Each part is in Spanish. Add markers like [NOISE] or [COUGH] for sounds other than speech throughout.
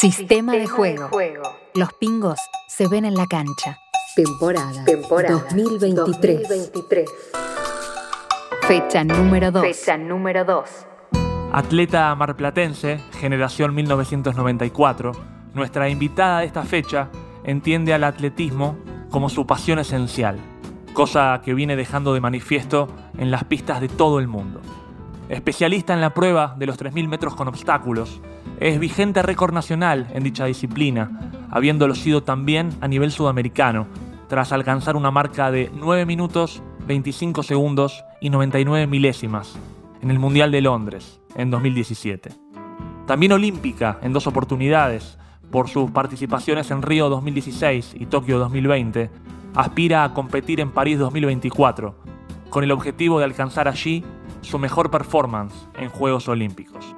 Sistema, de, juego. Los pingos se ven en la cancha. Temporada, Temporada 2023. 2023. Fecha número 2. Fecha número 2. Atleta marplatense, generación 1994, nuestra invitada de esta fecha entiende al atletismo como su pasión esencial, cosa que viene dejando de manifiesto en las pistas de todo el mundo. Especialista en la prueba de los 3.000 metros con obstáculos, es vigente récord nacional en dicha disciplina, habiéndolo sido también a nivel sudamericano, tras alcanzar una marca de 9 minutos, 25 segundos y 99 milésimas en el Mundial de Londres en 2017. También olímpica en dos oportunidades, por sus participaciones en Río 2016 y Tokio 2020, aspira a competir en París 2024, con el objetivo de alcanzar allí su mejor performance en Juegos Olímpicos.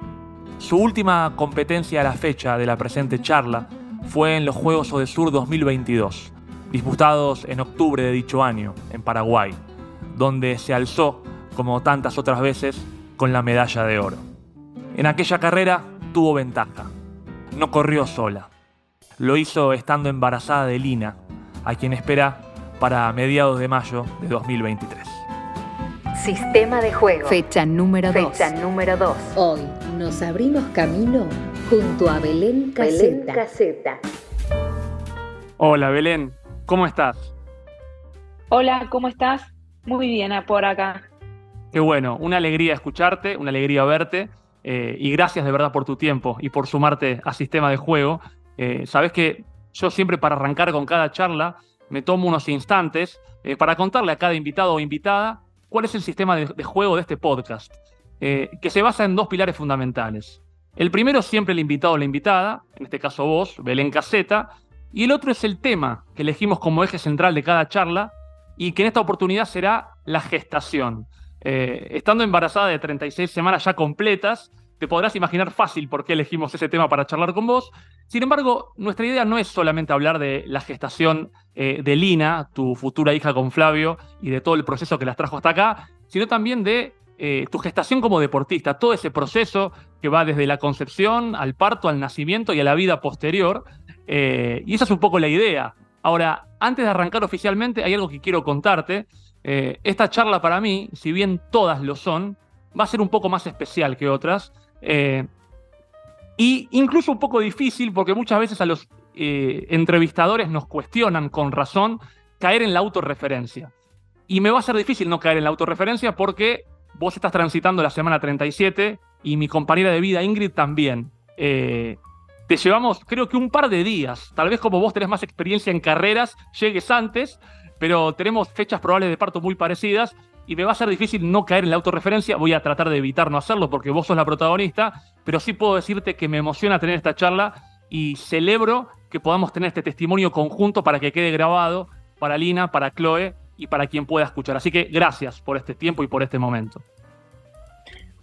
Su última competencia a la fecha de la presente charla fue en los Juegos Odesur 2022, disputados en octubre de dicho año, en Paraguay, donde se alzó, como tantas otras veces, con la medalla de oro. En aquella carrera tuvo ventaja. No corrió sola. Lo hizo estando embarazada de Lina, a quien espera para mediados de mayo de 2023. Sistema de juego. Fecha número 2. Fecha número 2. Hoy nos abrimos camino junto a Belén Caseta. Belén Caseta. Hola Belén, ¿cómo estás? Hola, ¿cómo estás? Muy bien, por acá. Qué bueno, una alegría escucharte, una alegría verte eh, y gracias de verdad por tu tiempo y por sumarte a Sistema de Juego. Eh, sabes que yo siempre para arrancar con cada charla me tomo unos instantes eh, para contarle a cada invitado o invitada cuál es el sistema de, juego de este podcast, eh, que se basa en dos pilares fundamentales. El primero siempre el invitado o la invitada, en este caso vos, Belén Caseta, y el otro es el tema que elegimos como eje central de cada charla y que en esta oportunidad será la gestación. Eh, estando embarazada de 36 semanas ya completas, te podrás imaginar fácil por qué elegimos ese tema para charlar con vos. Sin embargo, nuestra idea no es solamente hablar de la gestación eh, de Lina, tu futura hija con Flavio, y de todo el proceso que las trajo hasta acá, sino también de eh, tu gestación como deportista, todo ese proceso que va desde la concepción al parto, al nacimiento y a la vida posterior. Eh, y esa es un poco la idea. Ahora, antes de arrancar oficialmente, hay algo que quiero contarte. esta charla para mí, si bien todas lo son, va a ser un poco más especial que otras, eh, y incluso un poco difícil porque muchas veces a los eh, entrevistadores nos cuestionan con razón caer en la autorreferencia. Y me va a ser difícil no caer en la autorreferencia porque vos estás transitando la semana 37 y mi compañera de vida Ingrid también. Eh, te llevamos creo que un par de días. Tal vez como vos tenés más experiencia en carreras, llegues antes, pero tenemos fechas probables de parto muy parecidas y me va a ser difícil no caer en la autorreferencia. Voy a tratar de evitar no hacerlo porque vos sos la protagonista, pero sí puedo decirte que me emociona tener esta charla y celebro que podamos tener este testimonio conjunto para que quede grabado para Lina, para Chloe y para quien pueda escuchar. Así que gracias por este tiempo y por este momento.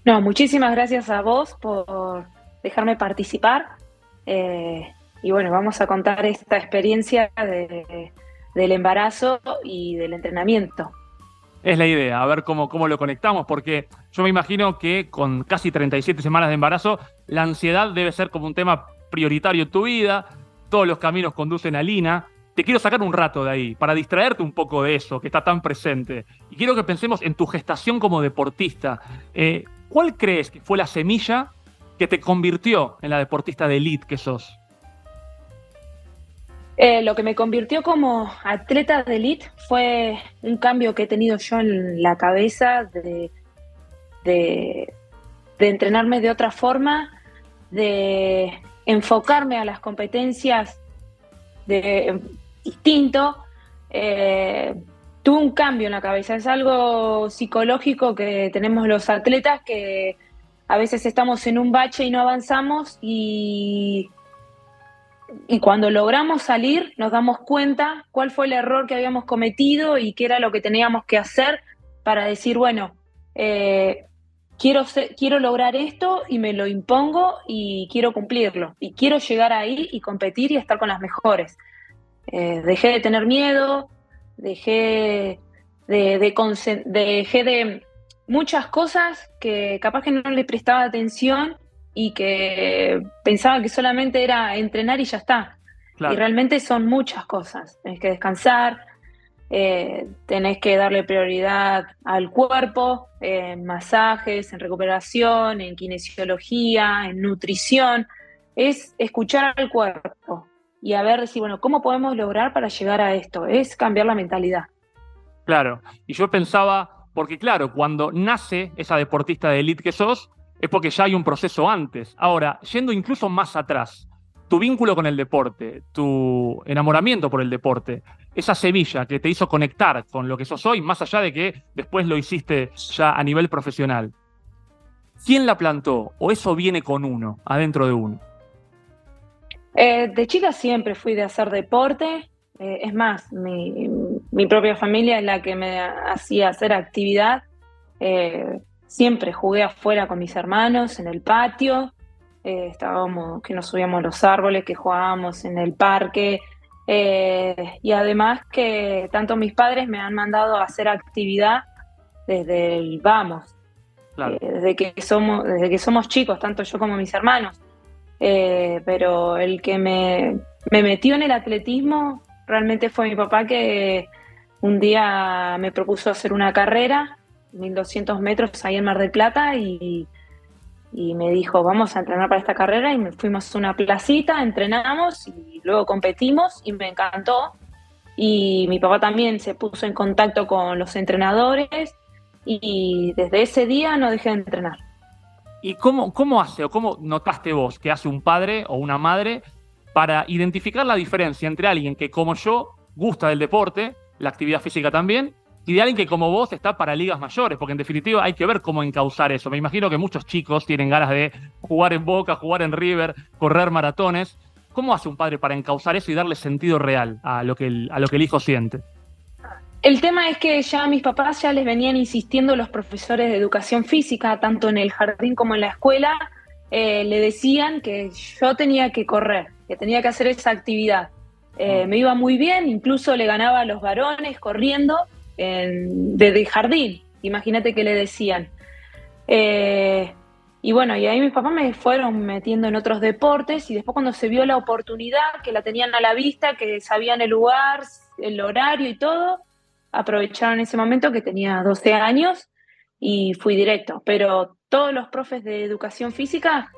No, muchísimas gracias a vos por dejarme participar. Eh, y bueno, vamos a contar esta experiencia del embarazo y del entrenamiento es la idea, a ver cómo, cómo lo conectamos, porque yo me imagino que con casi 37 semanas de embarazo, la ansiedad debe ser como un tema prioritario en tu vida, todos los caminos conducen a Lina. Te quiero sacar un rato de ahí, para distraerte un poco de eso que está tan presente. Y quiero que pensemos en tu gestación como deportista. Eh, ¿Cuál crees que fue la semilla que te convirtió en la deportista de elite que sos? Eh, lo que me convirtió como atleta de elite fue un cambio que he tenido yo en la cabeza de, entrenarme de otra forma, de enfocarme a las competencias de, distinto. Eh, tuve un cambio en la cabeza, es algo psicológico que tenemos los atletas que a veces estamos en un bache y no avanzamos y y cuando logramos salir nos damos cuenta cuál fue el error que habíamos cometido y qué era lo que teníamos que hacer para decir, bueno, eh, quiero, quiero lograr esto y me lo impongo y quiero cumplirlo. Y quiero llegar ahí y competir y estar con las mejores. Eh, dejé de tener miedo, dejé de, dejé de muchas cosas que capaz que no le prestaba atención y que pensaba que solamente era entrenar y ya está. Y realmente son muchas cosas. Tenés que descansar, eh, tenés que darle prioridad al cuerpo, en masajes, en recuperación, en kinesiología, en nutrición. Es escuchar al cuerpo y a ver, decir, bueno, ¿cómo podemos lograr para llegar a esto? Es cambiar la mentalidad. Claro, y yo pensaba, porque claro, cuando nace esa deportista de élite que sos, es porque ya hay un proceso antes. Ahora, yendo incluso más atrás, tu vínculo con el deporte, tu enamoramiento por el deporte, esa semilla que te hizo conectar con lo que sos hoy, más allá de que después lo hiciste ya a nivel profesional. ¿Quién la plantó? ¿O eso viene con uno, adentro de uno? Eh, de chica siempre fui de hacer deporte. Eh, es más, mi, propia familia es la que me hacía hacer actividad. Eh, siempre jugué afuera con mis hermanos, en el patio. estábamos, que nos subíamos los árboles, que jugábamos en el parque. y además que tanto mis padres me han mandado a hacer actividad desde el vamos. desde, que somos, desde que somos chicos, tanto yo como mis hermanos. Eh, pero el que me, metió en el atletismo realmente fue mi papá que un día me propuso hacer una carrera, 1200 metros ahí en Mar del Plata y, me dijo, vamos a entrenar para esta carrera y fuimos a una placita, entrenamos y luego competimos y me encantó. Y mi papá también se puso en contacto con los entrenadores y desde ese día no dejé de entrenar. ¿Y cómo, cómo hace o cómo notaste vos que hace un padre o una madre para identificar la diferencia entre alguien que como yo gusta del deporte, la actividad física también, y de alguien que como vos está para ligas mayores? Porque en definitiva hay que ver cómo encauzar eso. Me imagino que muchos chicos tienen ganas de jugar en Boca, jugar en River, correr maratones. ¿Cómo hace un padre para encauzar eso y darle sentido real a lo que a lo que el hijo siente? El tema es que ya mis papás ya les venían insistiendo los profesores de educación física, tanto en el jardín como en la escuela, eh, le decían que yo tenía que correr, que tenía que hacer esa actividad. Eh, me iba muy bien, incluso le ganaba a los varones corriendo desde el jardín. Imagínate que le decían. Eh, y bueno, y ahí mis papás me fueron metiendo en otros deportes y después cuando se vio la oportunidad, que la tenían a la vista, que sabían el lugar, el horario y todo, aprovecharon ese momento que tenía 12 años y fui directo. Pero todos los profes de educación física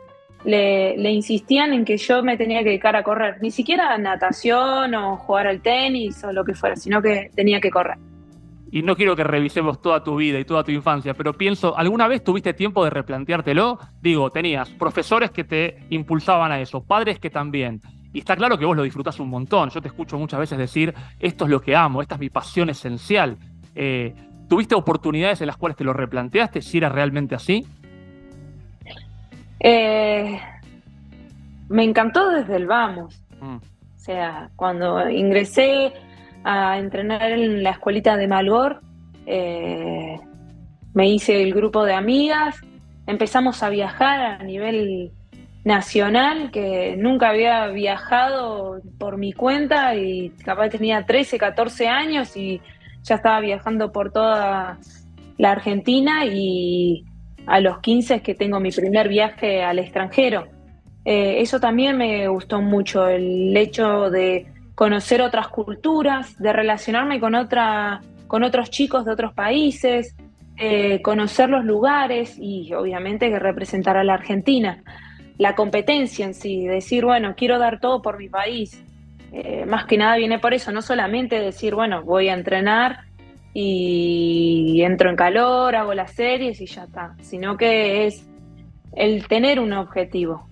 le, insistían en que yo me tenía que dedicar a correr, ni siquiera a natación o jugar al tenis o lo que fuera, sino que tenía que correr. Y no quiero que revisemos toda tu vida y toda tu infancia, pero pienso, ¿alguna vez tuviste tiempo de replanteártelo? Digo, tenías profesores que te impulsaban a eso, padres que también. Y está claro que vos lo disfrutás un montón. Yo te escucho muchas veces decir, esto es lo que amo, esta es mi pasión esencial. Eh, ¿Tuviste oportunidades en las cuales te lo replanteaste si era realmente así? Eh, me encantó desde el vamos. Mm. O sea, cuando ingresé a entrenar en la escuelita de Malgor, eh, me hice el grupo de amigas, empezamos a viajar a nivel nacional que nunca había viajado por mi cuenta y capaz tenía 13, 14 años y ya estaba viajando por toda la Argentina y a los 15 es que tengo mi primer viaje al extranjero. Eh, eso también me gustó mucho, el hecho de conocer otras culturas, de relacionarme con, otra, con otros chicos de otros países, eh, conocer los lugares y obviamente que representar a la Argentina la competencia en sí, decir, bueno, quiero dar todo por mi país. Eh, más que nada viene por eso, no solamente decir, bueno, voy a entrenar y entro en calor, hago las series y ya está, sino que es el tener un objetivo.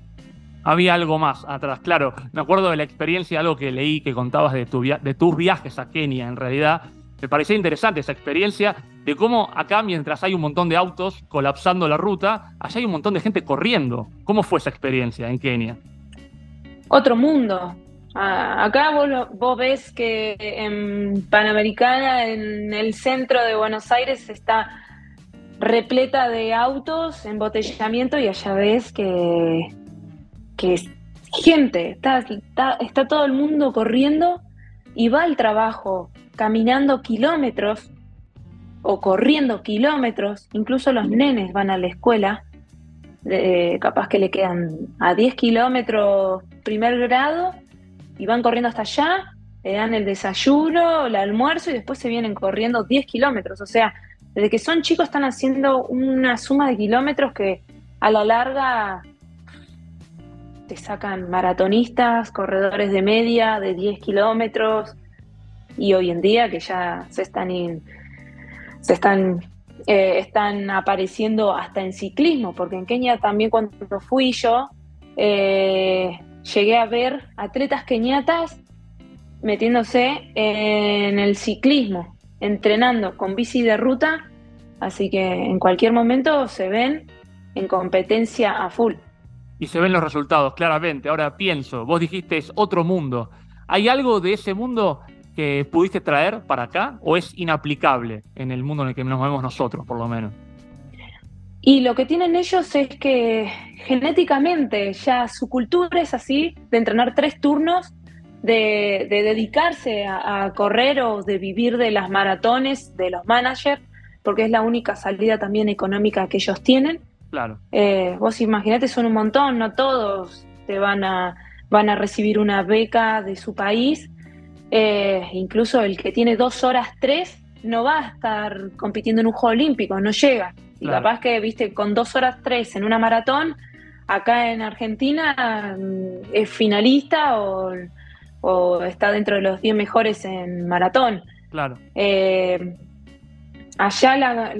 Había algo más atrás, claro. Me acuerdo de la experiencia, algo que leí que contabas de, tu de tus viajes a Kenia, en realidad. Me parecía interesante esa experiencia de cómo acá, mientras hay un montón de autos colapsando la ruta, allá hay un montón de gente corriendo. ¿Cómo fue esa experiencia en Kenia? Otro mundo. Acá vos, ves que en Panamericana, en el centro de Buenos Aires, está repleta de autos, embotellamiento, y allá ves que, que gente, está, está todo el mundo corriendo y va al trabajo caminando kilómetros o corriendo kilómetros, incluso los nenes van a la escuela capaz que le quedan a 10 kilómetros primer grado y van corriendo hasta allá, le dan el desayuno, el almuerzo y después se vienen corriendo 10 kilómetros. O sea, desde que son chicos están haciendo una suma de kilómetros que a la larga te sacan maratonistas, corredores de media de 10 kilómetros y hoy en día que ya se están, se están, eh, están apareciendo hasta en ciclismo, porque en Kenia también cuando fui yo eh, llegué a ver atletas keniatas metiéndose en el ciclismo, entrenando con bici de ruta, así que en cualquier momento se ven en competencia a full. Y se ven los resultados, claramente. Ahora pienso, vos dijiste es otro mundo. ¿Hay algo de ese mundo que pudiste traer para acá o es inaplicable en el mundo en el que nos movemos nosotros, por lo menos? Y lo que tienen ellos es que genéticamente ya su cultura es así, de entrenar tres turnos, de, dedicarse a, correr o de vivir de las maratones de los managers, porque es la única salida también económica que ellos tienen. Claro. Eh, vos imaginate, son un montón, no todos te van a, van a recibir una beca de su país. Eh, incluso el que tiene dos horas tres no va a estar compitiendo en un juego olímpico, no llega. Y capaz que, viste, con dos horas tres en una maratón, acá en Argentina mm, es finalista o, está dentro de los 10 mejores en maratón. Claro. Eh, allá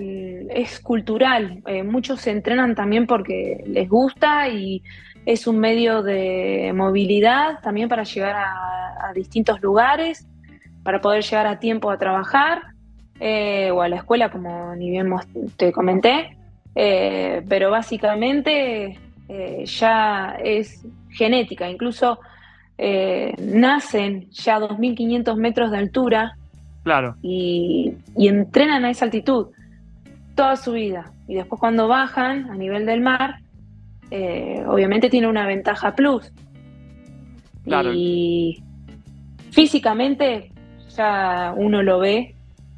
es cultural, eh, muchos se entrenan también porque les gusta y es un medio de movilidad también para llegar a, distintos lugares, para poder llegar a tiempo a trabajar eh, o a la escuela, como ni bien te comenté, eh, pero básicamente ya es genética, incluso nacen ya a 2.500 metros de altura Claro. Y, entrenan a esa altitud toda su vida. Y después cuando bajan a nivel del mar, eh, obviamente tiene una ventaja plus. Y físicamente ya uno lo ve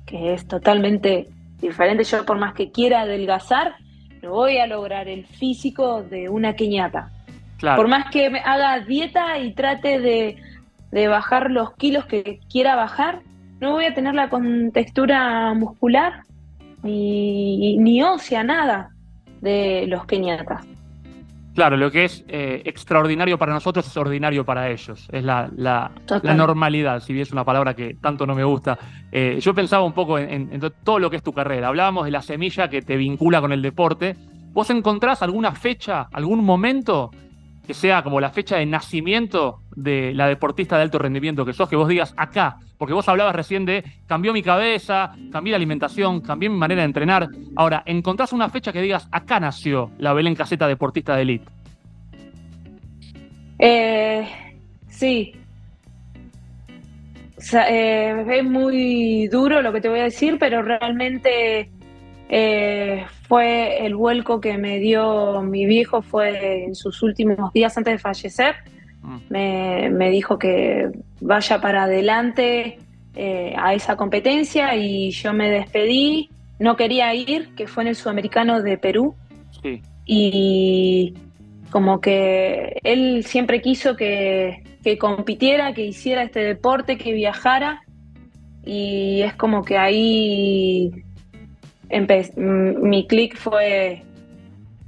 que es totalmente diferente. Yo por más que quiera adelgazar, no voy a lograr el físico de una queñata. Por más que me haga dieta y trate de, de bajar los kilos que quiera bajar, no voy a tener la contextura muscular ni, ni ósea, nada de los keniatas. Claro, lo que es eh, extraordinario para nosotros es ordinario para ellos. Es la, la, normalidad, si bien es una palabra que tanto no me gusta. Eh, yo pensaba un poco en, en, todo lo que es tu carrera. Hablábamos de la semilla que te vincula con el deporte. ¿Vos encontrás alguna fecha, algún momento que sea como la fecha de nacimiento de la deportista de alto rendimiento que sos, que vos digas acá, porque vos hablabas recién de cambió mi cabeza, cambié la alimentación, cambié mi manera de entrenar. Ahora, ¿encontrás una fecha que digas acá nació la Belén Caseta deportista de elite? Eh, sí. Eh, es muy duro lo que te voy a decir, pero realmente eh, fue el vuelco que me dio mi viejo, fue en sus últimos días antes de fallecer. Mm. Me, dijo que vaya para adelante eh, a esa competencia y yo me despedí. No quería ir, que fue en el Sudamericano de Perú. Y como que él siempre quiso que, que compitiera, que hiciera este deporte, que viajara. Y es como que ahí mi clic fue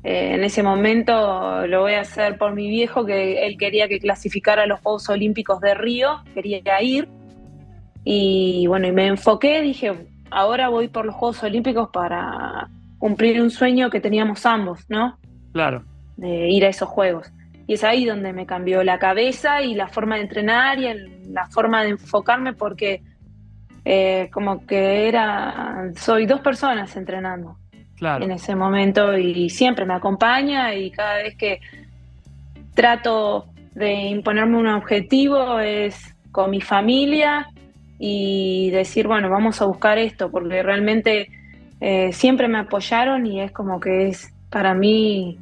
eh, en ese momento lo voy a hacer por mi viejo, que él quería que clasificara a los Juegos Olímpicos de Río, quería ir. Y bueno, y me enfoqué, dije, ahora voy por los Juegos Olímpicos para cumplir un sueño que teníamos ambos, ¿no? Claro. De ir a esos Juegos. Y es ahí donde me cambió la cabeza y la forma de entrenar y la forma de enfocarme porque eh, como que era, soy dos personas entrenando en ese momento y siempre me acompaña y cada vez que trato de imponerme un objetivo es con mi familia y decir, bueno, vamos a buscar esto, porque realmente eh, siempre me apoyaron y es como que es para mí,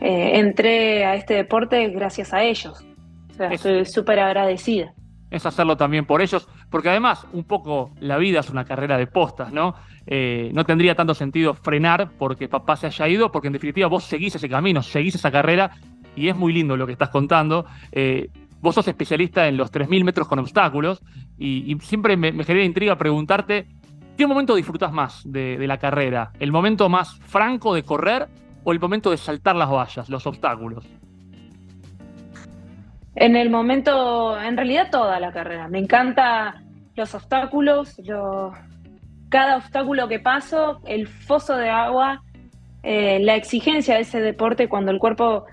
eh, entré a este deporte gracias a ellos. O sea, estoy súper agradecida. Es hacerlo también por ellos, porque además un poco la vida es una carrera de postas, ¿no? Eh, no tendría tanto sentido frenar porque papá se haya ido, porque en definitiva vos seguís ese camino, seguís esa carrera y es muy lindo lo que estás contando. Eh, vos sos especialista en los 3.000 metros con obstáculos y, siempre me, genera intriga preguntarte, ¿qué momento disfrutas más de, de la carrera? ¿El momento más franco de correr o el momento de saltar las vallas, los obstáculos? En el momento, en realidad toda la carrera. Me encanta los obstáculos, cada obstáculo que paso, el foso de agua, eh, la exigencia de ese deporte cuando el cuerpo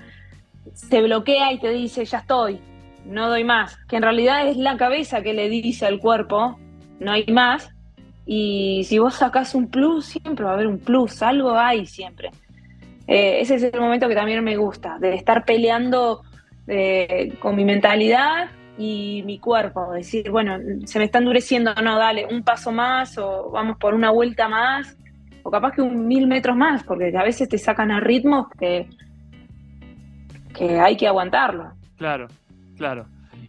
se bloquea y te dice, ya estoy, no doy más. Que en realidad es la cabeza que le dice al cuerpo, no hay más. Y si vos sacás un plus, siempre va a haber un plus, algo hay siempre. Eh, ese es el momento que también me gusta, de estar peleando con mi mentalidad y mi cuerpo, decir, bueno, se me está endureciendo, no, dale, un paso más o vamos por una vuelta más, o capaz que un mil metros más, porque a veces te sacan a ritmos que, que hay que aguantarlo. Claro, claro.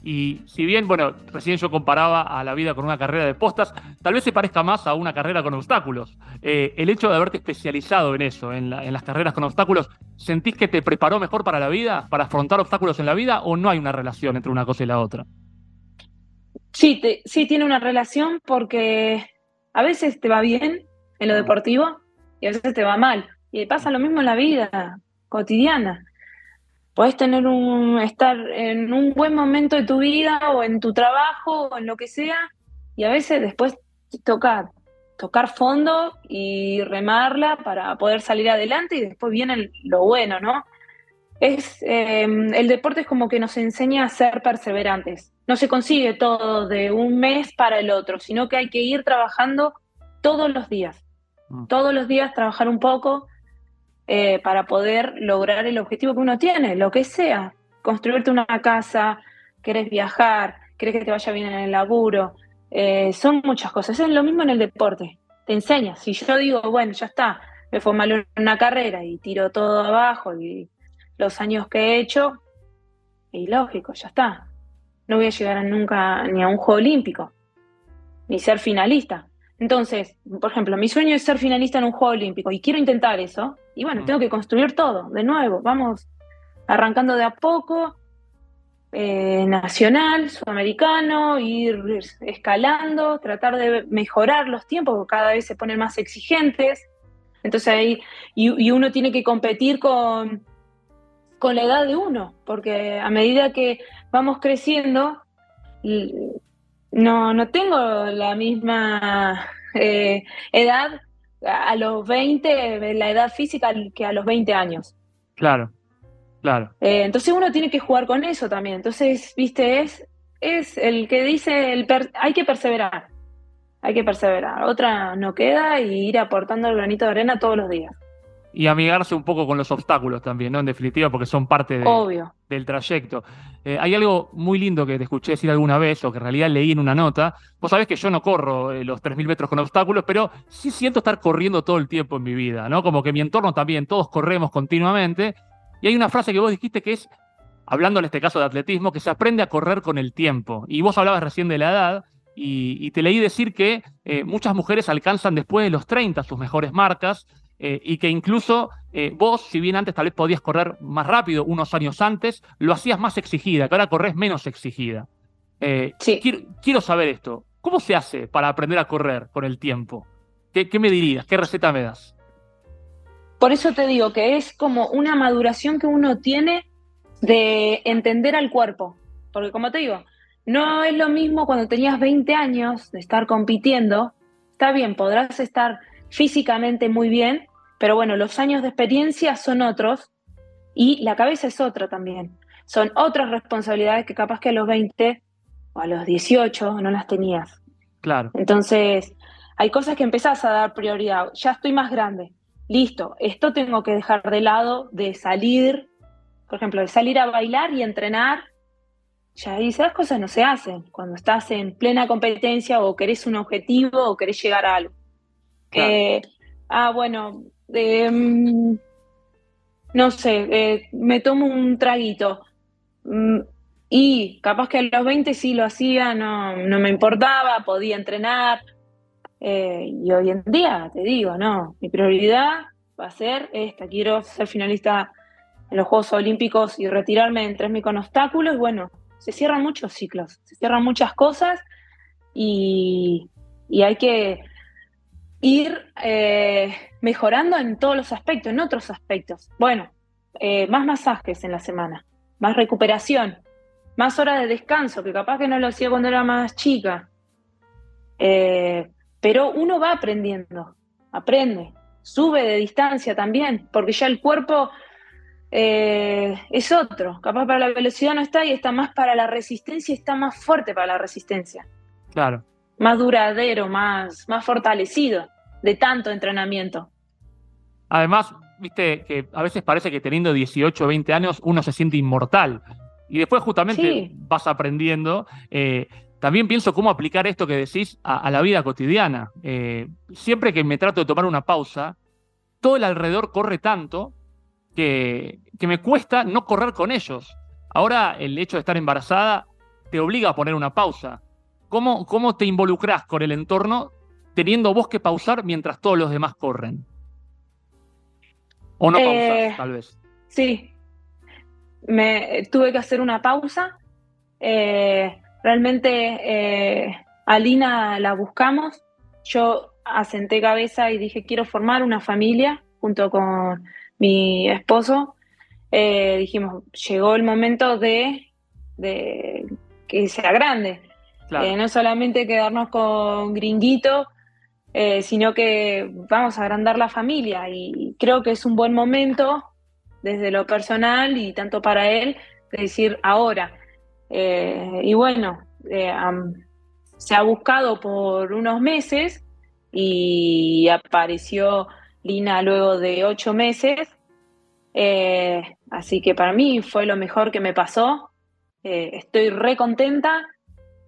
Y si bien, bueno, recién yo comparaba a la vida con una carrera de postas, tal vez se parezca más a una carrera con obstáculos. Eh, el hecho de haberte especializado en eso, en, las carreras con obstáculos, ¿sentís que te preparó mejor para la vida, para afrontar obstáculos en la vida, o no hay una relación entre una cosa y la otra? Sí, sí tiene una relación porque a veces te va bien en lo deportivo y a veces te va mal. Y pasa lo mismo en la vida cotidiana podés tener un, estar en un buen momento de tu vida o en tu trabajo o en lo que sea, y a veces después toca tocar fondo y remarla para poder salir adelante y después viene lo bueno, ¿no? Es, em, el deporte es como que nos enseña a ser perseverantes. No se consigue todo de un mes para el otro, sino que hay que ir trabajando todos los días. Mm. Todos los días trabajar un poco, eh, para poder lograr el objetivo que uno tiene, lo que sea. Construirte una casa, querés viajar, querés que te vaya bien en el laburo. Eh, son muchas cosas. Es lo mismo en el deporte. Te enseña. Si yo digo, bueno, ya está, me fue mal una carrera y tiro todo abajo y los años que he hecho, y lógico, ya está. No voy a llegar nunca ni a un juego olímpico, ni ser finalista. Entonces, por ejemplo, mi sueño es ser finalista en un juego olímpico y quiero intentar eso. Y bueno, tengo que construir todo de nuevo. Vamos arrancando de a poco, eh, nacional, sudamericano, ir escalando, tratar de mejorar los tiempos, porque cada vez se ponen más exigentes. Entonces ahí, y, uno tiene que competir con, con la edad de uno, porque a medida que vamos creciendo, no, no tengo la misma eh, edad a los 20, la edad física que a los 20 años. Claro, claro. Eh, entonces uno tiene que jugar con eso también. Entonces, viste, es, es el que dice, el hay que perseverar, hay que perseverar. Otra no queda y ir aportando el granito de arena todos los días y amigarse un poco con los obstáculos también, ¿no? En definitiva, porque son parte del trayecto. Eh, hay algo muy lindo que te escuché decir alguna vez, o que en realidad leí en una nota. Vos sabés que yo no corro eh, los 3.000 metros con obstáculos, pero sí siento estar corriendo todo el tiempo en mi vida, ¿no? Como que mi entorno también, todos corremos continuamente. Y hay una frase que vos dijiste que es, hablando en este caso de atletismo, que se aprende a correr con el tiempo. Y vos hablabas recién de la edad, y, te leí decir que eh, muchas mujeres alcanzan después de los 30 sus mejores marcas. Eh, y que incluso eh, vos, si bien antes tal vez podías correr más rápido unos años antes, lo hacías más exigida, que ahora corres menos exigida. Eh, quiero, saber esto. ¿Cómo se hace para aprender a correr con el tiempo? ¿Qué, ¿Qué me dirías? ¿Qué receta me das? Por eso te digo que es como una maduración que uno tiene de entender al cuerpo. Porque como te digo, no es lo mismo cuando tenías 20 años de estar compitiendo. Está bien, podrás estar físicamente muy bien, pero bueno, los años de experiencia son otros y la cabeza es otra también. Son otras responsabilidades que capaz que a los 20 o a los 18 no las tenías. Claro. Entonces, hay cosas que empezás a dar prioridad. Ya estoy más grande. Listo, esto tengo que dejar de lado de salir, por ejemplo, de salir a bailar y entrenar. Ya esas cosas no se hacen cuando estás en plena competencia o querés un objetivo o querés llegar a algo. Eh, ah, bueno, em, no sé, eh, me tomo un traguito. Mm, Y capaz que a los 20 sí lo hacía, no, no me importaba, podía entrenar. Eh, y hoy en día, te digo, no, mi prioridad va a ser esta. Quiero ser finalista en los Juegos Olímpicos y retirarme en 3.000 con obstáculos. Bueno, se cierran muchos ciclos, se cierran muchas cosas y, y hay que ir eh, mejorando en todos los aspectos, en otros aspectos. Bueno, eh, más masajes en la semana, más recuperación, más horas de descanso, que capaz que no lo hacía cuando era más chica. Eh, pero uno va aprendiendo, aprende, sube de distancia también, porque ya el cuerpo es otro. Capaz para la velocidad no está y está más para la resistencia está más fuerte para la resistencia. Claro. Más duradero, más, más fortalecido de tanto entrenamiento. Además, viste que a veces parece que teniendo 18 o 20 años uno se siente inmortal. Y después justamente vas aprendiendo. Eh, también pienso cómo aplicar esto que decís a, la vida cotidiana. Eh, siempre que me trato de tomar una pausa, todo el alrededor corre tanto que, que me cuesta no correr con ellos. Ahora el hecho de estar embarazada te obliga a poner una pausa. ¿Cómo, cómo te involucras con el entorno teniendo vos que pausar mientras todos los demás corren? ¿O no pausas, eh, tal vez? Sí. Me, tuve que hacer una pausa. Eh, realmente eh, a Lina la buscamos. Yo asenté cabeza y dije, quiero formar una familia junto con mi esposo. dijimos, llegó el momento de, que sea grande. no solamente quedarnos con gringuito eh, sino que vamos a agrandar la familia y creo que es un buen momento desde lo personal y tanto para él de decir ahora. Eh, y bueno, eh, se ha buscado por unos meses y apareció Lina luego de ocho meses. así que para mí fue lo mejor que me pasó. estoy re contenta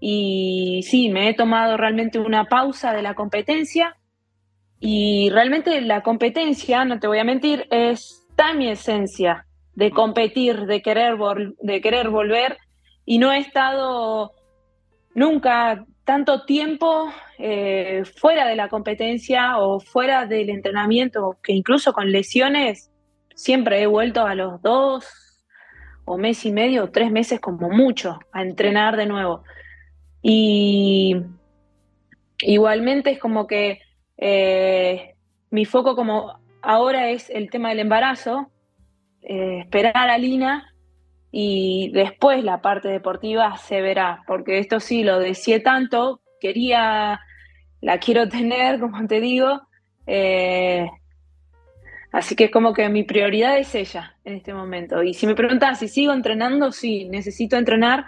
y sí, me he tomado realmente una pausa de la competencia y realmente la competencia, no te voy a mentir, está en mi esencia de competir, de querer, de querer volver y no he estado nunca tanto tiempo eh, fuera de la competencia o fuera del entrenamiento, que incluso con lesiones siempre he vuelto a los dos o mes y medio tres meses como mucho a entrenar de nuevo. Y igualmente es como que eh, mi foco como ahora es el tema del embarazo, eh, esperar a Lina y después la parte deportiva se verá, porque esto sí lo decía tanto, quería, la quiero tener, [LAUGHS] como te digo, eh, así que es como que mi prioridad es ella en este momento. Y si me preguntas si sigo entrenando, sí, necesito entrenar,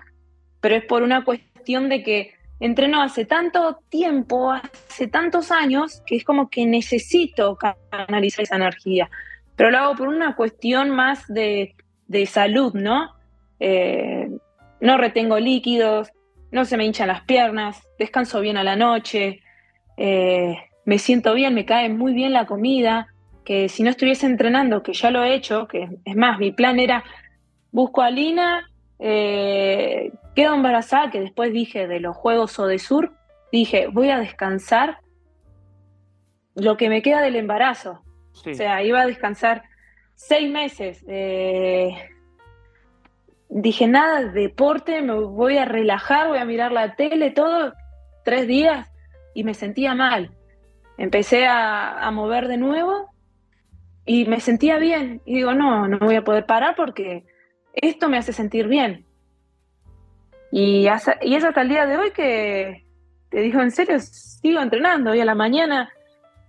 pero es por una cuestión de que entreno hace tanto tiempo, hace tantos años, que es como que necesito canalizar esa energía. Pero lo hago por una cuestión más de, salud, ¿no? Eh, no retengo líquidos, no se me hinchan las piernas, descanso bien a la noche, eh, me siento bien, me cae muy bien la comida, que si no estuviese entrenando, que ya lo he hecho, que es más, mi plan era busco a Lina, eh, quedo embarazada, que después dije de los Juegos o de Sur, dije, voy a descansar lo que me queda del embarazo. O sea, iba a descansar seis meses. Eh, dije, nada de deporte, me voy a relajar, voy a mirar la tele, todo, tres días, y me sentía mal. Empecé a, a mover de nuevo y me sentía bien. Y digo, no, no voy a poder parar porque esto me hace sentir bien. Y, y es hasta el día de hoy que te digo en serio, sigo entrenando. Hoy a la mañana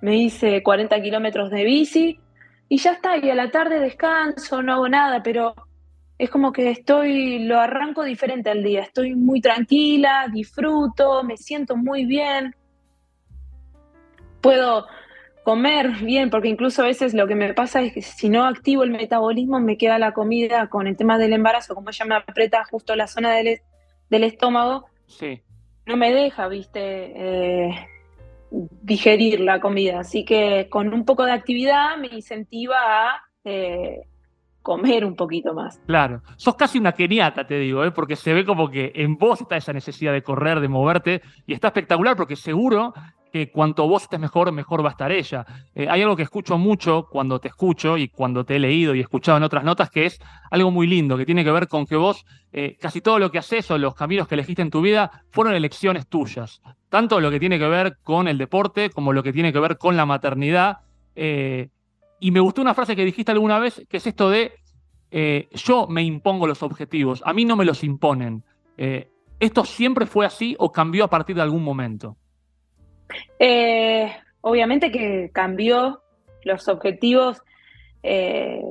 me hice 40 kilómetros de bici y ya está. Y a la tarde descanso, no hago nada, pero es como que estoy, lo arranco diferente al día. Estoy muy tranquila, disfruto, me siento muy bien. Puedo comer bien, porque incluso a veces lo que me pasa es que si no activo el metabolismo me queda la comida con el tema del embarazo, como ella me aprieta justo la zona del, del estómago, sí. no me deja, viste, eh, digerir la comida. Así que con un poco de actividad me incentiva a eh, comer un poquito más. Claro, sos casi una keniata, te digo, ¿eh? porque se ve como que en vos está esa necesidad de correr, de moverte, y está espectacular porque seguro que cuanto vos estés mejor, mejor va a estar ella. Eh, hay algo que escucho mucho cuando te escucho y cuando te he leído y escuchado en otras notas, que es algo muy lindo, que tiene que ver con que vos eh, casi todo lo que haces o los caminos que elegiste en tu vida fueron elecciones tuyas. Tanto lo que tiene que ver con el deporte como lo que tiene que ver con la maternidad. Eh, y me gustó una frase que dijiste alguna vez, que es esto de yo me impongo los objetivos, a mí no me los imponen. ¿Esto siempre fue así o cambió a partir de algún momento? Eh, obviamente que cambió los objetivos. Eh,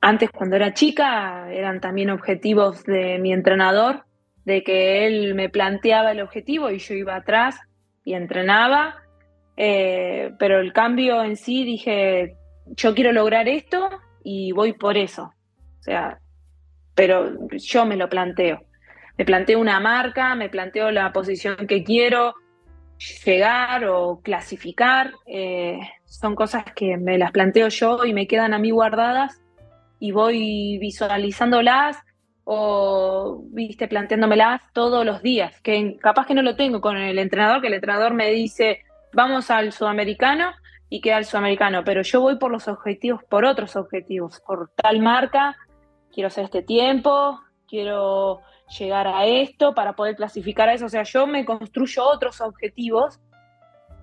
antes, cuando era chica, eran también objetivos de mi entrenador, de que él me planteaba el objetivo y yo iba atrás y entrenaba. Eh, pero el cambio en sí, dije, yo quiero lograr esto y voy por eso. O sea, pero yo me lo planteo. Me planteo una marca, me planteo la posición que quiero, llegar o clasificar. Eh, son cosas que me las planteo yo y me quedan a mí guardadas y voy visualizándolas o viste planteándomelas todos los días, que capaz que no lo tengo con el entrenador, que el entrenador me dice, vamos al sudamericano y queda el sudamericano, pero yo voy por los objetivos, por otros objetivos, por tal marca, quiero hacer este tiempo, quiero llegar a esto, para poder clasificar a eso. O sea, yo me construyo otros objetivos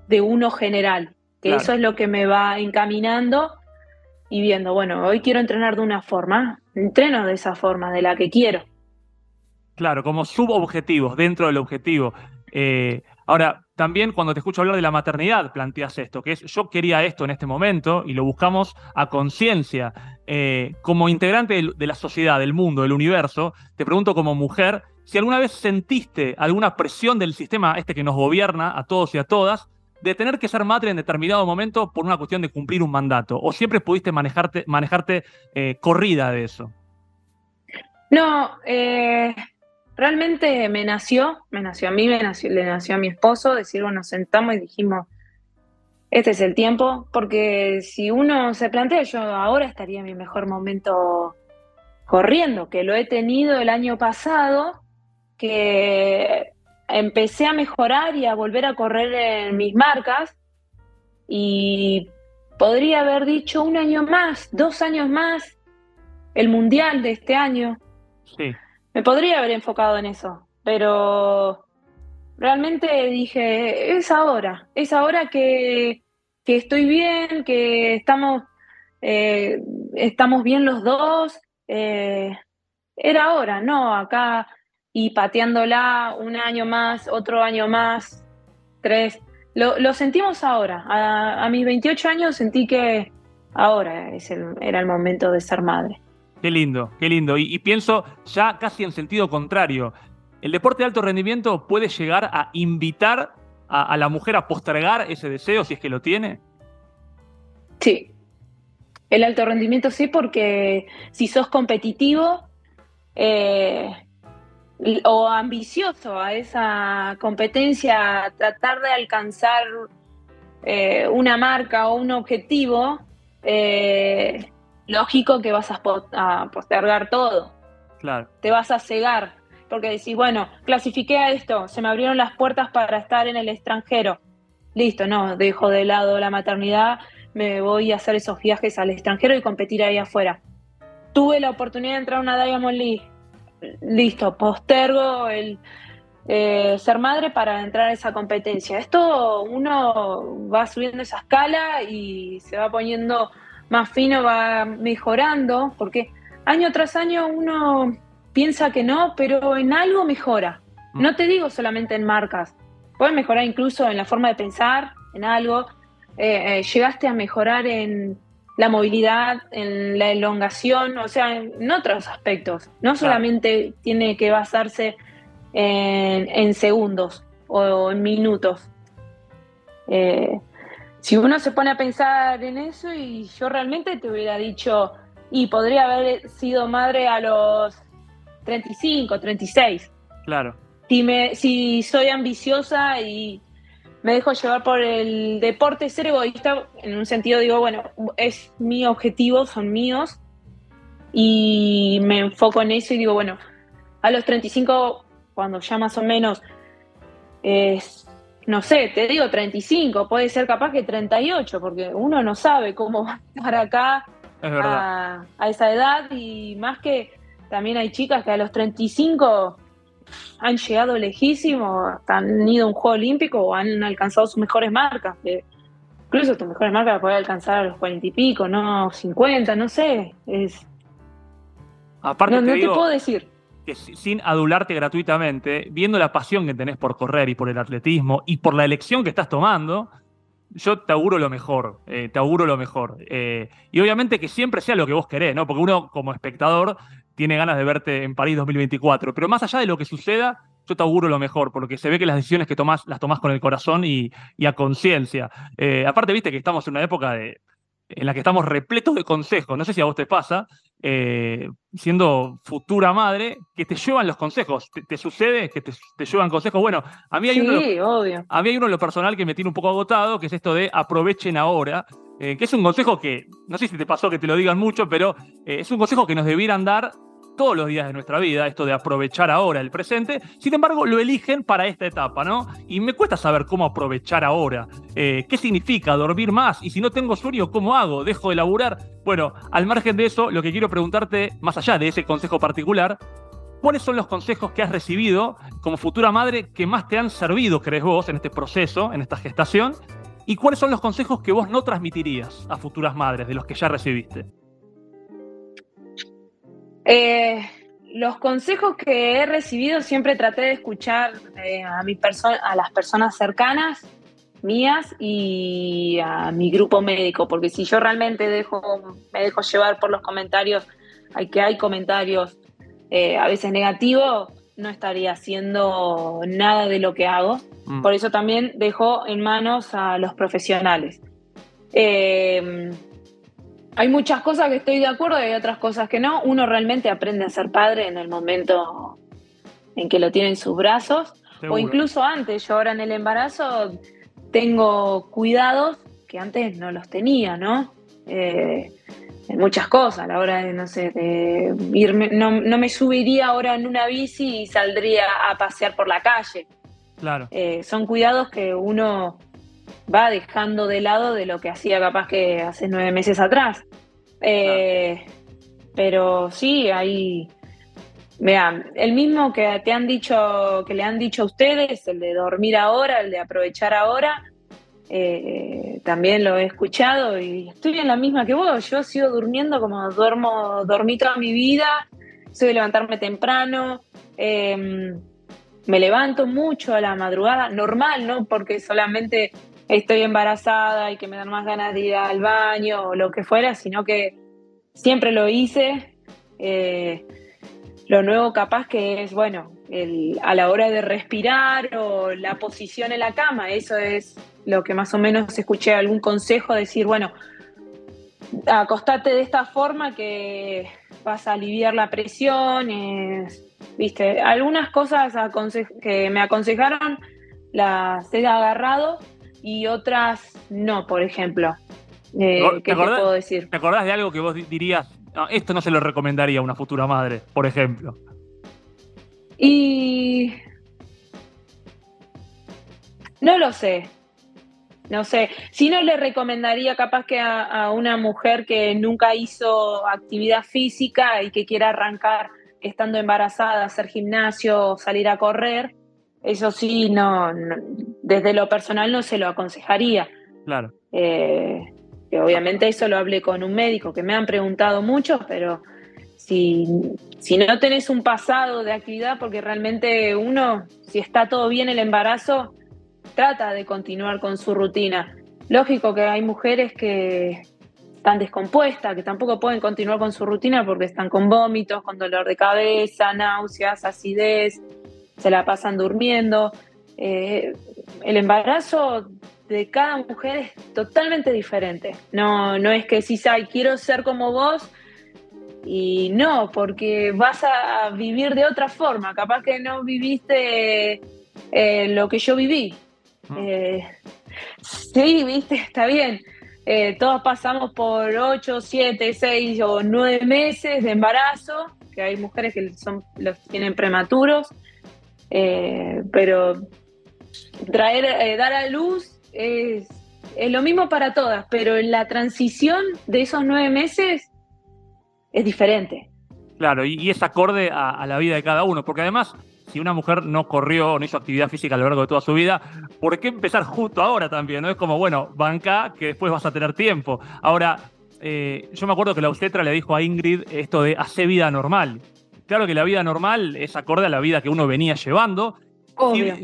de uno general, que eso es lo que me va encaminando y viendo, bueno, hoy quiero entrenar de una forma, entreno de esa forma, de la que quiero. Claro, como subobjetivos dentro del objetivo. Eh, ahora, también cuando te escucho hablar de la maternidad, planteas esto, que es yo quería esto en este momento y lo buscamos a conciencia. Eh, como integrante de la sociedad, del mundo, del universo, te pregunto como mujer, si alguna vez sentiste alguna presión del sistema este que nos gobierna a todos y a todas, de tener que ser madre en determinado momento por una cuestión de cumplir un mandato, o siempre pudiste manejarte, manejarte eh, corrida de eso. No, eh, realmente me nació, me nació a mí, me nació, le nació a mi esposo, decir, bueno, sentamos y dijimos, este es el tiempo, porque si uno se plantea, yo ahora estaría en mi mejor momento corriendo, que lo he tenido el año pasado, que empecé a mejorar y a volver a correr en mis marcas y podría haber dicho un año más, dos años más, el mundial de este año. Sí. Me podría haber enfocado en eso, pero realmente dije, es ahora, es ahora que, estoy bien, que estamos, eh, estamos bien los dos. Eh, era ahora, no, acá y pateándola un año más, otro año más, tres. Lo, sentimos ahora. A, mis 28 años sentí que ahora era el momento de ser madre. Qué lindo, qué lindo. Y, pienso ya casi en sentido contrario. ¿El deporte de alto rendimiento puede llegar a invitar a, la mujer a postergar ese deseo si es que lo tiene? Sí. El alto rendimiento sí, porque si sos competitivo eh, o ambicioso a esa competencia, tratar de alcanzar eh, una marca o un objetivo, eh, lógico que vas a, postergar todo. Claro. Te vas a cegar, porque decís, bueno, clasifiqué a esto, se me abrieron las puertas para estar en el extranjero. Listo, no, dejo de lado la maternidad, me voy a hacer esos viajes al extranjero y competir ahí afuera. Tuve la oportunidad de entrar a una Diamond League. Listo, postergo el eh, ser madre para entrar a esa competencia. Esto uno va subiendo esa escala y se va poniendo más fino va mejorando, porque año tras año uno piensa que no, pero en algo mejora. Mm. No te digo solamente en marcas, puedes mejorar incluso en la forma de pensar, en algo. Eh, eh, llegaste a mejorar en la movilidad, en la elongación, o sea, en, otros aspectos. No solamente tiene que basarse en, segundos o en minutos. Eh, si uno se pone a pensar en eso y yo realmente te hubiera dicho, y podría haber sido madre a los 35, 36. Claro. Si, me, si soy ambiciosa y me dejo llevar por el deporte, ser egoísta, en un sentido digo, bueno, es mi objetivo, son míos, y me enfoco en eso y digo, bueno, a los 35, cuando ya más o menos es, no sé, te digo 35, puede ser capaz que 38, porque uno no sabe cómo va a estar acá a, a, esa edad y más que también hay chicas que a los 35 han llegado lejísimo, han ido a un juego olímpico o han alcanzado sus mejores marcas. incluso tus mejores marcas las puede alcanzar a los 40 y pico, no 50, no sé. Es, Aparte no te, puedo decir. Que sin adularte gratuitamente, viendo la pasión que tenés por correr y por el atletismo y por la elección que estás tomando, yo te auguro lo mejor, eh, te auguro lo mejor. Eh, y obviamente que siempre sea lo que vos querés, ¿no? Porque uno como espectador tiene ganas de verte en París 2024. Pero más allá de lo que suceda, yo te auguro lo mejor, porque se ve que las decisiones que tomás las tomás con el corazón y, a conciencia. Eh, aparte, viste que estamos en una época de, en la que estamos repletos de consejos. No sé si a vos te pasa, eh, siendo futura madre, que te llevan los consejos. ¿Te, sucede que te, llevan consejos? Bueno, a mí hay sí, uno. obvio. A mí hay uno en lo personal que me tiene un poco agotado, que es esto de aprovechen ahora. Eh, que es un consejo que, no sé si te pasó que te lo digan mucho, pero eh, es un consejo que nos debieran dar todos los días de nuestra vida, esto de aprovechar ahora el presente. Sin embargo, lo eligen para esta etapa, ¿no? Y me cuesta saber cómo aprovechar ahora. Eh, ¿Qué significa dormir más? Y si no tengo sueño, ¿cómo hago? ¿Dejo de laburar? Bueno, al margen de eso, lo que quiero preguntarte, más allá de ese consejo particular, ¿cuáles son los consejos que has recibido como futura madre que más te han servido, crees vos, en este proceso, en esta gestación? ¿Y cuáles son los consejos que vos no transmitirías a futuras madres de los que ya recibiste? Eh, los consejos que he recibido siempre traté de escuchar eh, a, mi a las personas cercanas mías y a mi grupo médico, porque si yo realmente dejo, me dejo llevar por los comentarios, hay que hay comentarios eh, a veces negativos, no estaría haciendo nada de lo que hago. Mm. Por eso también dejo en manos a los profesionales. Eh, hay muchas cosas que estoy de acuerdo y hay otras cosas que no. Uno realmente aprende a ser padre en el momento en que lo tiene en sus brazos o incluso antes. Yo ahora en el embarazo tengo cuidados que antes no los tenía, ¿no? Eh, en muchas cosas, a la hora de, no sé, de irme, no, me subiría ahora en una bici y saldría a pasear por la calle. Claro. Eh, son cuidados que uno va dejando de lado de lo que hacía capaz que hace nueve meses atrás. Eh, pero sí, hay. Vean, el mismo que te han dicho, que le han dicho a ustedes, el de dormir ahora, el de aprovechar ahora, eh, también lo he escuchado y estoy en la misma que vos. Yo sigo durmiendo como duermo, dormí toda mi vida, soy de levantarme temprano. Em, me levanto mucho a la madrugada, normal, ¿no? Porque solamente estoy embarazada y que me dan más ganas de ir al baño o lo que fuera, sino que siempre lo hice. Eh, lo nuevo capaz que es, bueno, a la hora de respirar o la posición en la cama, eso es lo que más o menos escuché algún consejo, decir, bueno, acostate de esta forma que vas a aliviar la presión, viste, algunas cosas que me aconsejaron las he agarrado y otras no, por ejemplo. Eh, ¿Qué te, puedo decir? ¿Te acordás de algo que vos dirías, esto no se lo recomendaría a una futura madre, por ejemplo? Y... No lo sé. No sé. Si no le recomendaría capaz que a, una mujer que nunca hizo actividad física y que quiera arrancar estando embarazada, hacer gimnasio, salir a correr, eso sí, no, desde lo personal no se lo aconsejaría. Claro. Eh, que obviamente eso lo hablé con un médico, que me han preguntado mucho, pero si, si no tenés un pasado de actividad, porque realmente uno, si está todo bien el embarazo, trata de continuar con su rutina. Lógico que hay mujeres que están descompuestas, que tampoco pueden continuar con su rutina porque están con vómitos, con dolor de cabeza, náuseas, acidez se la pasan durmiendo. Eh, el embarazo de cada mujer es totalmente diferente. No, no es que si ay, quiero ser como vos y no, porque vas a vivir de otra forma. Capaz que no viviste eh, lo que yo viví. Eh, sí, viste, [LAUGHS] está bien. eh, todos pasamos por 8, 7, 6 o 9 meses de embarazo, que hay mujeres que son, los tienen prematuros, eh, pero traer, eh, dar a luz es, lo mismo para todas, pero la transición de esos nueve meses es diferente. Claro, y, es acorde a, la vida de cada uno, porque además, si una mujer no corrió o no hizo actividad física a lo largo de toda su vida, ¿por qué empezar justo ahora también? ¿no? Es como, bueno, banca, que después vas a tener tiempo. Ahora, eh, yo me acuerdo que la obstetra le dijo a Ingrid esto de hacer vida normal. Claro que la vida normal es acorde a la vida que uno venía llevando.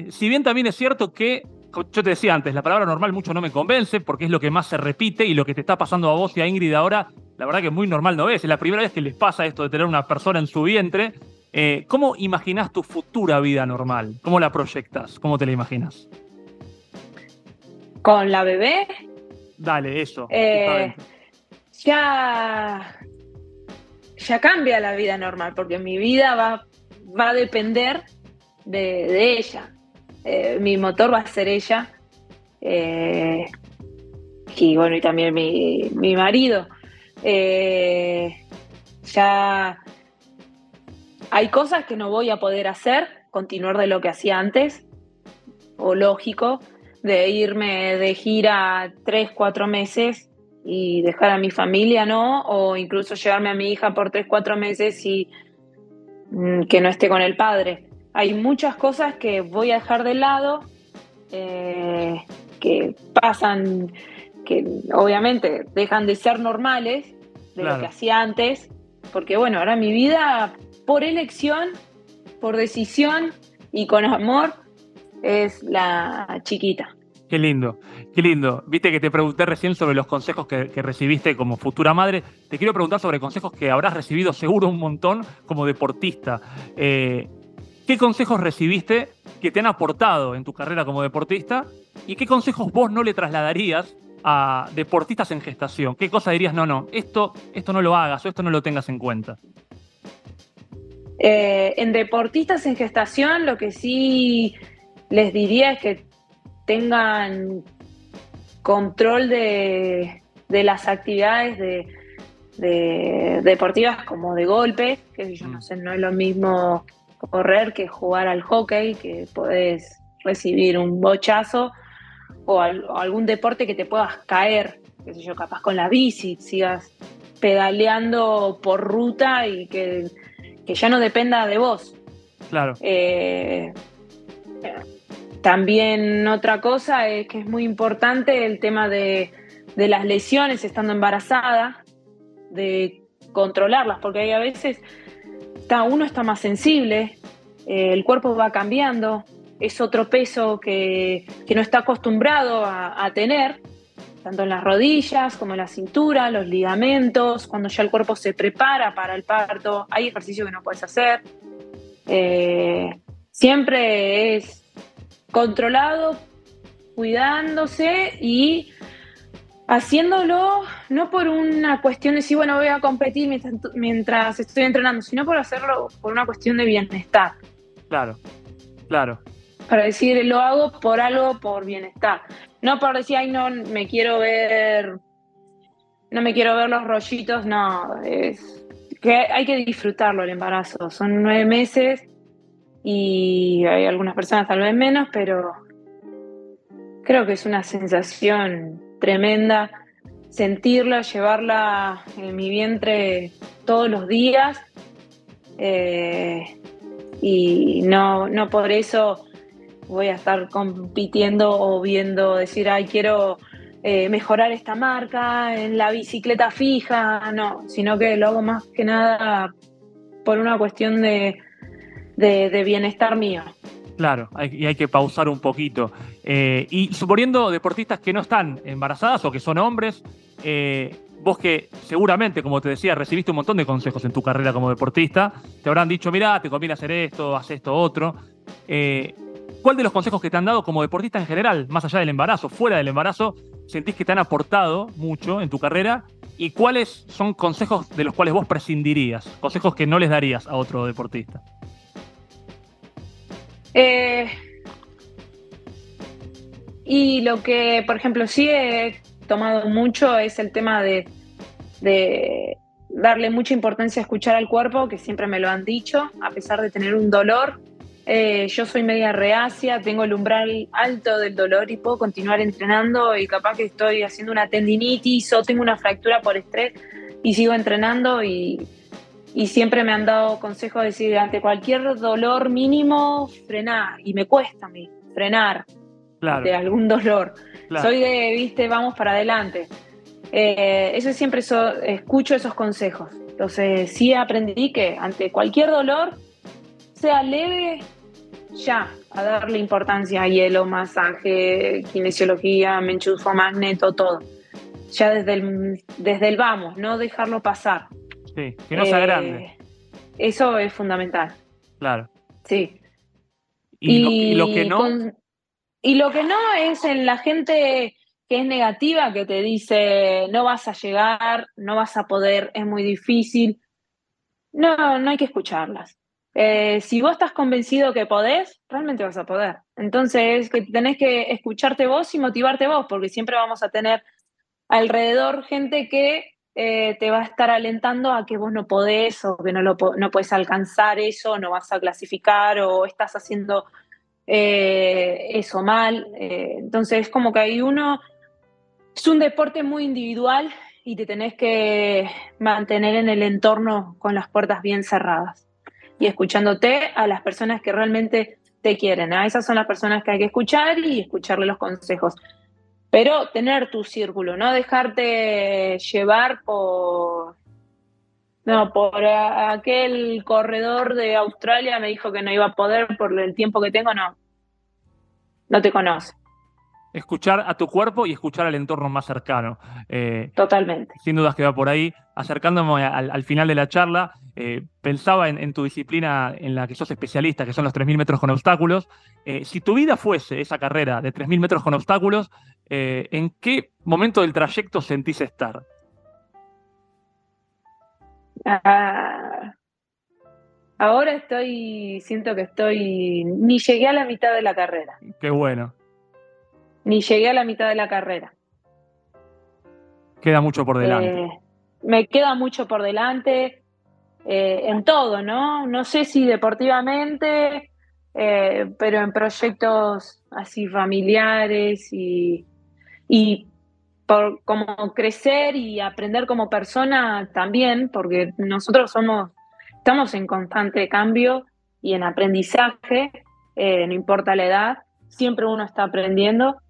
Si, bien también es cierto que, yo te decía antes, la palabra normal mucho no me convence porque es lo que más se repite y lo que te está pasando a vos y a Ingrid ahora, la verdad que muy normal no es. Es la primera vez que les pasa esto de tener una persona en su vientre. Eh, ¿Cómo imaginas tu futura vida normal? ¿Cómo la proyectas? ¿Cómo te la imaginas? ¿Con la bebé? Dale, eso. Eh, ya ya cambia la vida normal, porque mi vida va, va a depender de, ella. Eh, mi motor va a ser ella. Eh, y bueno, y también mi, marido. Eh, ya hay cosas que no voy a poder hacer, continuar de lo que hacía antes, o lógico, de irme de gira tres, cuatro meses y dejar a mi familia, ¿no? O incluso llevarme a mi hija por tres, cuatro meses y mm, que no esté con el padre. Hay muchas cosas que voy a dejar de lado, eh, que pasan, que obviamente dejan de ser normales de lo que hacía antes, porque bueno, ahora mi vida por elección, por decisión y con amor es la chiquita. Qué lindo, qué lindo. Viste que te pregunté recién sobre los consejos que, recibiste como futura madre. Te quiero preguntar sobre consejos que habrás recibido seguro un montón como deportista. Eh, ¿Qué consejos recibiste que te han aportado en tu carrera como deportista? ¿Y qué consejos vos no le trasladarías a deportistas en gestación? ¿Qué cosa dirías, no, no, esto, esto no lo hagas o esto no lo tengas en cuenta? Eh, en deportistas en gestación, lo que sí les diría es que tengan control de, las actividades de, deportivas como de golpe, que yo no mm. sé, no es lo mismo correr que jugar al hockey, que podés recibir un bochazo, o, algún deporte que te puedas caer, qué sé yo, capaz con la bici, sigas pedaleando por ruta y que, ya no dependa de vos. Claro. Eh, también otra cosa es que es muy importante el tema de, las lesiones estando embarazada, de controlarlas, porque hay a veces está, uno está más sensible, eh, el cuerpo va cambiando, es otro peso que, no está acostumbrado a, tener, tanto en las rodillas como en la cintura, los ligamentos, cuando ya el cuerpo se prepara para el parto, hay ejercicio que no puedes hacer. Eh, siempre es controlado, cuidándose y haciéndolo no por una cuestión de si, bueno, voy a competir mientras, estoy entrenando, sino por hacerlo por una cuestión de bienestar. Claro, claro. Para decir, lo hago por algo, por bienestar. No por decir, ay, no, me quiero ver, no me quiero ver los rollitos, no, es que hay que disfrutarlo el embarazo. Son nueve meses y hay algunas personas tal vez menos, pero creo que es una sensación tremenda sentirla, llevarla en mi vientre todos los días. Eh, y no, no por eso voy a estar compitiendo o viendo, decir, ay, quiero eh, mejorar esta marca en la bicicleta fija, no, sino que lo hago más que nada por una cuestión de, de, bienestar mío. Claro, y hay que pausar un poquito. Eh, y suponiendo deportistas que no están embarazadas o que son hombres, eh, vos que seguramente, como te decía, recibiste un montón de consejos en tu carrera como deportista, te habrán dicho, mira, te conviene hacer esto, haz esto, otro. Eh, ¿Cuál de los consejos que te han dado como deportista en general, más allá del embarazo, fuera del embarazo, sentís que te han aportado mucho en tu carrera? ¿Y cuáles son consejos de los cuales vos prescindirías? Consejos que no les darías a otro deportista. Eh, y lo que, por ejemplo, sí he tomado mucho es el tema de, darle mucha importancia a escuchar al cuerpo, que siempre me lo han dicho, a pesar de tener un dolor. Eh, yo soy media reacia, tengo el umbral alto del dolor y puedo continuar entrenando y capaz que estoy haciendo una tendinitis o tengo una fractura por estrés y sigo entrenando y, y siempre me han dado consejos de decir, ante cualquier dolor mínimo, frenar. Y me cuesta a mí frenar de algún dolor. Soy de, viste, vamos para adelante. Eh, eso siempre escucho esos consejos. Entonces sí aprendí que ante cualquier dolor, sea leve, ya, a darle importancia a hielo, masaje, kinesiología, me enchufo magneto, todo. Ya desde el, desde el vamos, no dejarlo pasar. Sí, que no sea grande. Eh, eso es fundamental. Claro. Sí. Y, lo, que no. y lo que no es en la gente que es negativa, que te dice no vas a llegar, no vas a poder, es muy difícil. No, no hay que escucharlas. Eh, si vos estás convencido que podés, realmente vas a poder. Entonces, que tenés que escucharte vos y motivarte vos, porque siempre vamos a tener alrededor gente que eh, te va a estar alentando a que vos no podés o que no, lo, no puedes alcanzar eso, no vas a clasificar o estás haciendo eh, eso mal. entonces, es como que hay uno es un deporte muy individual y te tenés que mantener en el entorno con las puertas bien cerradas y escuchándote a las personas que realmente te quieren. A esas son las personas que hay que escuchar y escucharle los consejos. Pero tener tu círculo, no dejarte llevar por, no, por aquel corredor de Australia me dijo que no iba a poder por el tiempo que tengo, no. No te conoce escuchar a tu cuerpo y escuchar al entorno más cercano. Eh, Totalmente. Sin dudas que va por ahí. Acercándome al, final de la charla, eh, pensaba en, tu disciplina en la que sos especialista, que son los 3.000 metros con obstáculos. Eh, si tu vida fuese esa carrera de 3.000 metros con obstáculos, ¿en qué momento del trayecto sentís estar? Ah, ahora estoy, siento que estoy, ni llegué a la mitad de la carrera. Qué bueno ni llegué a la mitad de la carrera. Queda mucho por delante. Eh, me queda mucho por delante eh, en todo, ¿no? No sé si deportivamente, eh, pero en proyectos así familiares y, y por como crecer y aprender como persona también, porque nosotros somos, estamos en constante cambio y en aprendizaje, no importa la edad, siempre uno está aprendiendo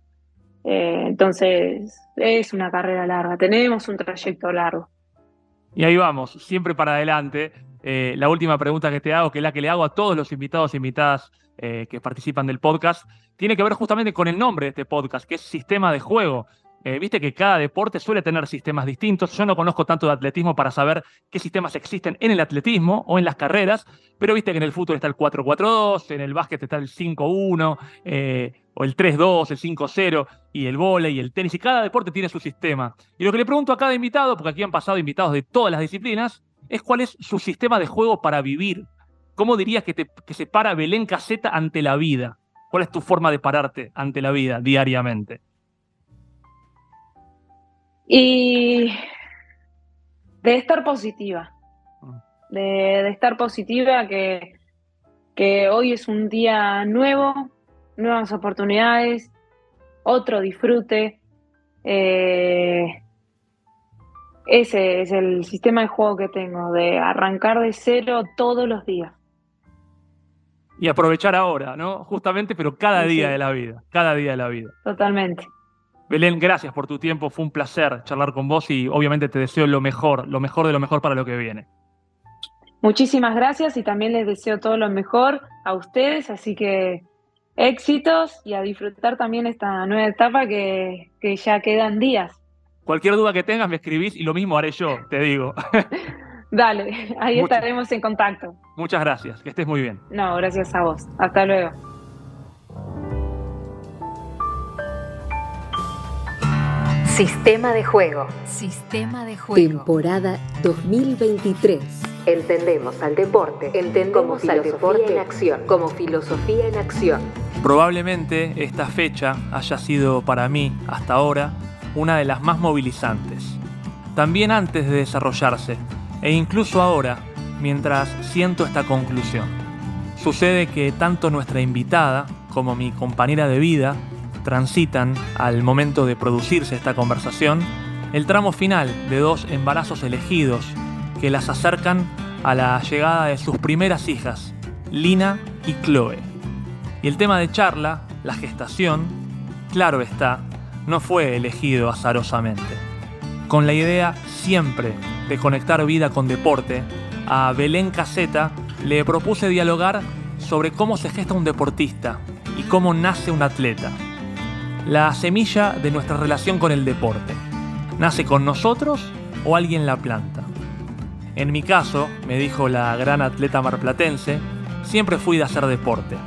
eh, entonces, es una carrera larga, tenemos un trayecto largo. Y ahí vamos, siempre para adelante. Eh, la última pregunta que te hago, que es la que le hago a todos los invitados e invitadas eh, que participan del podcast, tiene que ver justamente con el nombre de este podcast, que es Sistema de Juego. Eh, viste que cada deporte suele tener sistemas distintos. Yo no conozco tanto de atletismo para saber qué sistemas existen en el atletismo o en las carreras, pero viste que en el fútbol está el 4-4-2, en el básquet está el 5-1, eh, o el 3-2, el 5-0, y el vóley y el tenis, y cada deporte tiene su sistema. Y lo que le pregunto a cada invitado, porque aquí han pasado invitados de todas las disciplinas, es cuál es su sistema de juego para vivir. ¿Cómo dirías que, te, que se para Belén Caseta ante la vida? ¿Cuál es tu forma de pararte ante la vida diariamente? Y de estar positiva, ah. de, estar positiva, que, que hoy es un día nuevo, nuevas oportunidades, otro disfrute. Eh, ese es el sistema de juego que tengo, de arrancar de cero todos los días. Y aprovechar ahora, ¿no? Justamente, pero cada día de la vida, cada día de la vida. Totalmente. Belén, gracias por tu tiempo, fue un placer charlar con vos y obviamente te deseo lo mejor, lo mejor de lo mejor para lo que viene. Muchísimas gracias y también les deseo todo lo mejor a ustedes, así que éxitos y a disfrutar también esta nueva etapa que, ya quedan días. Cualquier duda que tengas me escribís y lo mismo haré yo, te digo. [LAUGHS] Dale, ahí estaremos en contacto. Muchas gracias, que estés muy bien. No, gracias a vos. Hasta luego. Sistema de juego. Sistema de juego. Temporada 2023. Entendemos al deporte, entendemos al deporte en acción, como filosofía en acción. Probablemente esta fecha haya sido para mí, hasta ahora, una de las más movilizantes. También antes de desarrollarse, e incluso ahora, mientras siento esta conclusión. Sucede que tanto nuestra invitada como mi compañera de vida transitan, al momento de producirse esta conversación, el tramo final de dos embarazos elegidos que las acercan a la llegada de sus primeras hijas, Lina y Chloe. Y el tema de charla, la gestación, claro está, no fue elegido azarosamente. Con la idea siempre de conectar vida con deporte, a Belén Caseta le propuse dialogar sobre cómo se gesta un deportista y cómo nace un atleta. La semilla de nuestra relación con el deporte. ¿Nace con nosotros o alguien la planta? En mi caso, me dijo la gran atleta marplatense, siempre fui de hacer deporte,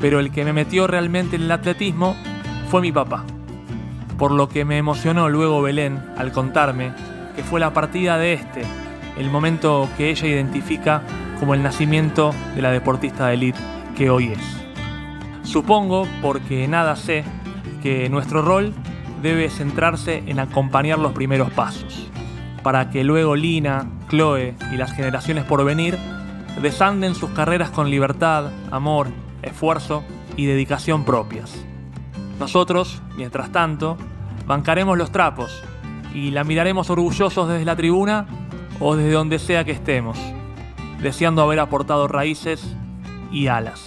pero el que me metió realmente en el atletismo fue mi papá. Por lo que me emocionó luego Belén al contarme que fue la partida de este, el momento que ella identifica como el nacimiento de la deportista de élite que hoy es. Supongo, porque nada sé, que nuestro rol debe centrarse en acompañar los primeros pasos, para que luego Lina, Chloe y las generaciones por venir desanden sus carreras con libertad, amor, esfuerzo y dedicación propias. Nosotros, mientras tanto, bancaremos los trapos y la miraremos orgullosos desde la tribuna o desde donde sea que estemos, deseando haber aportado raíces y alas.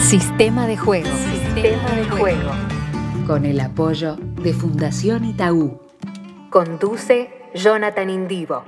Sistema de juego. Sistema de juego. Con el apoyo de Fundación Itaú. Conduce Jonathan Indivo.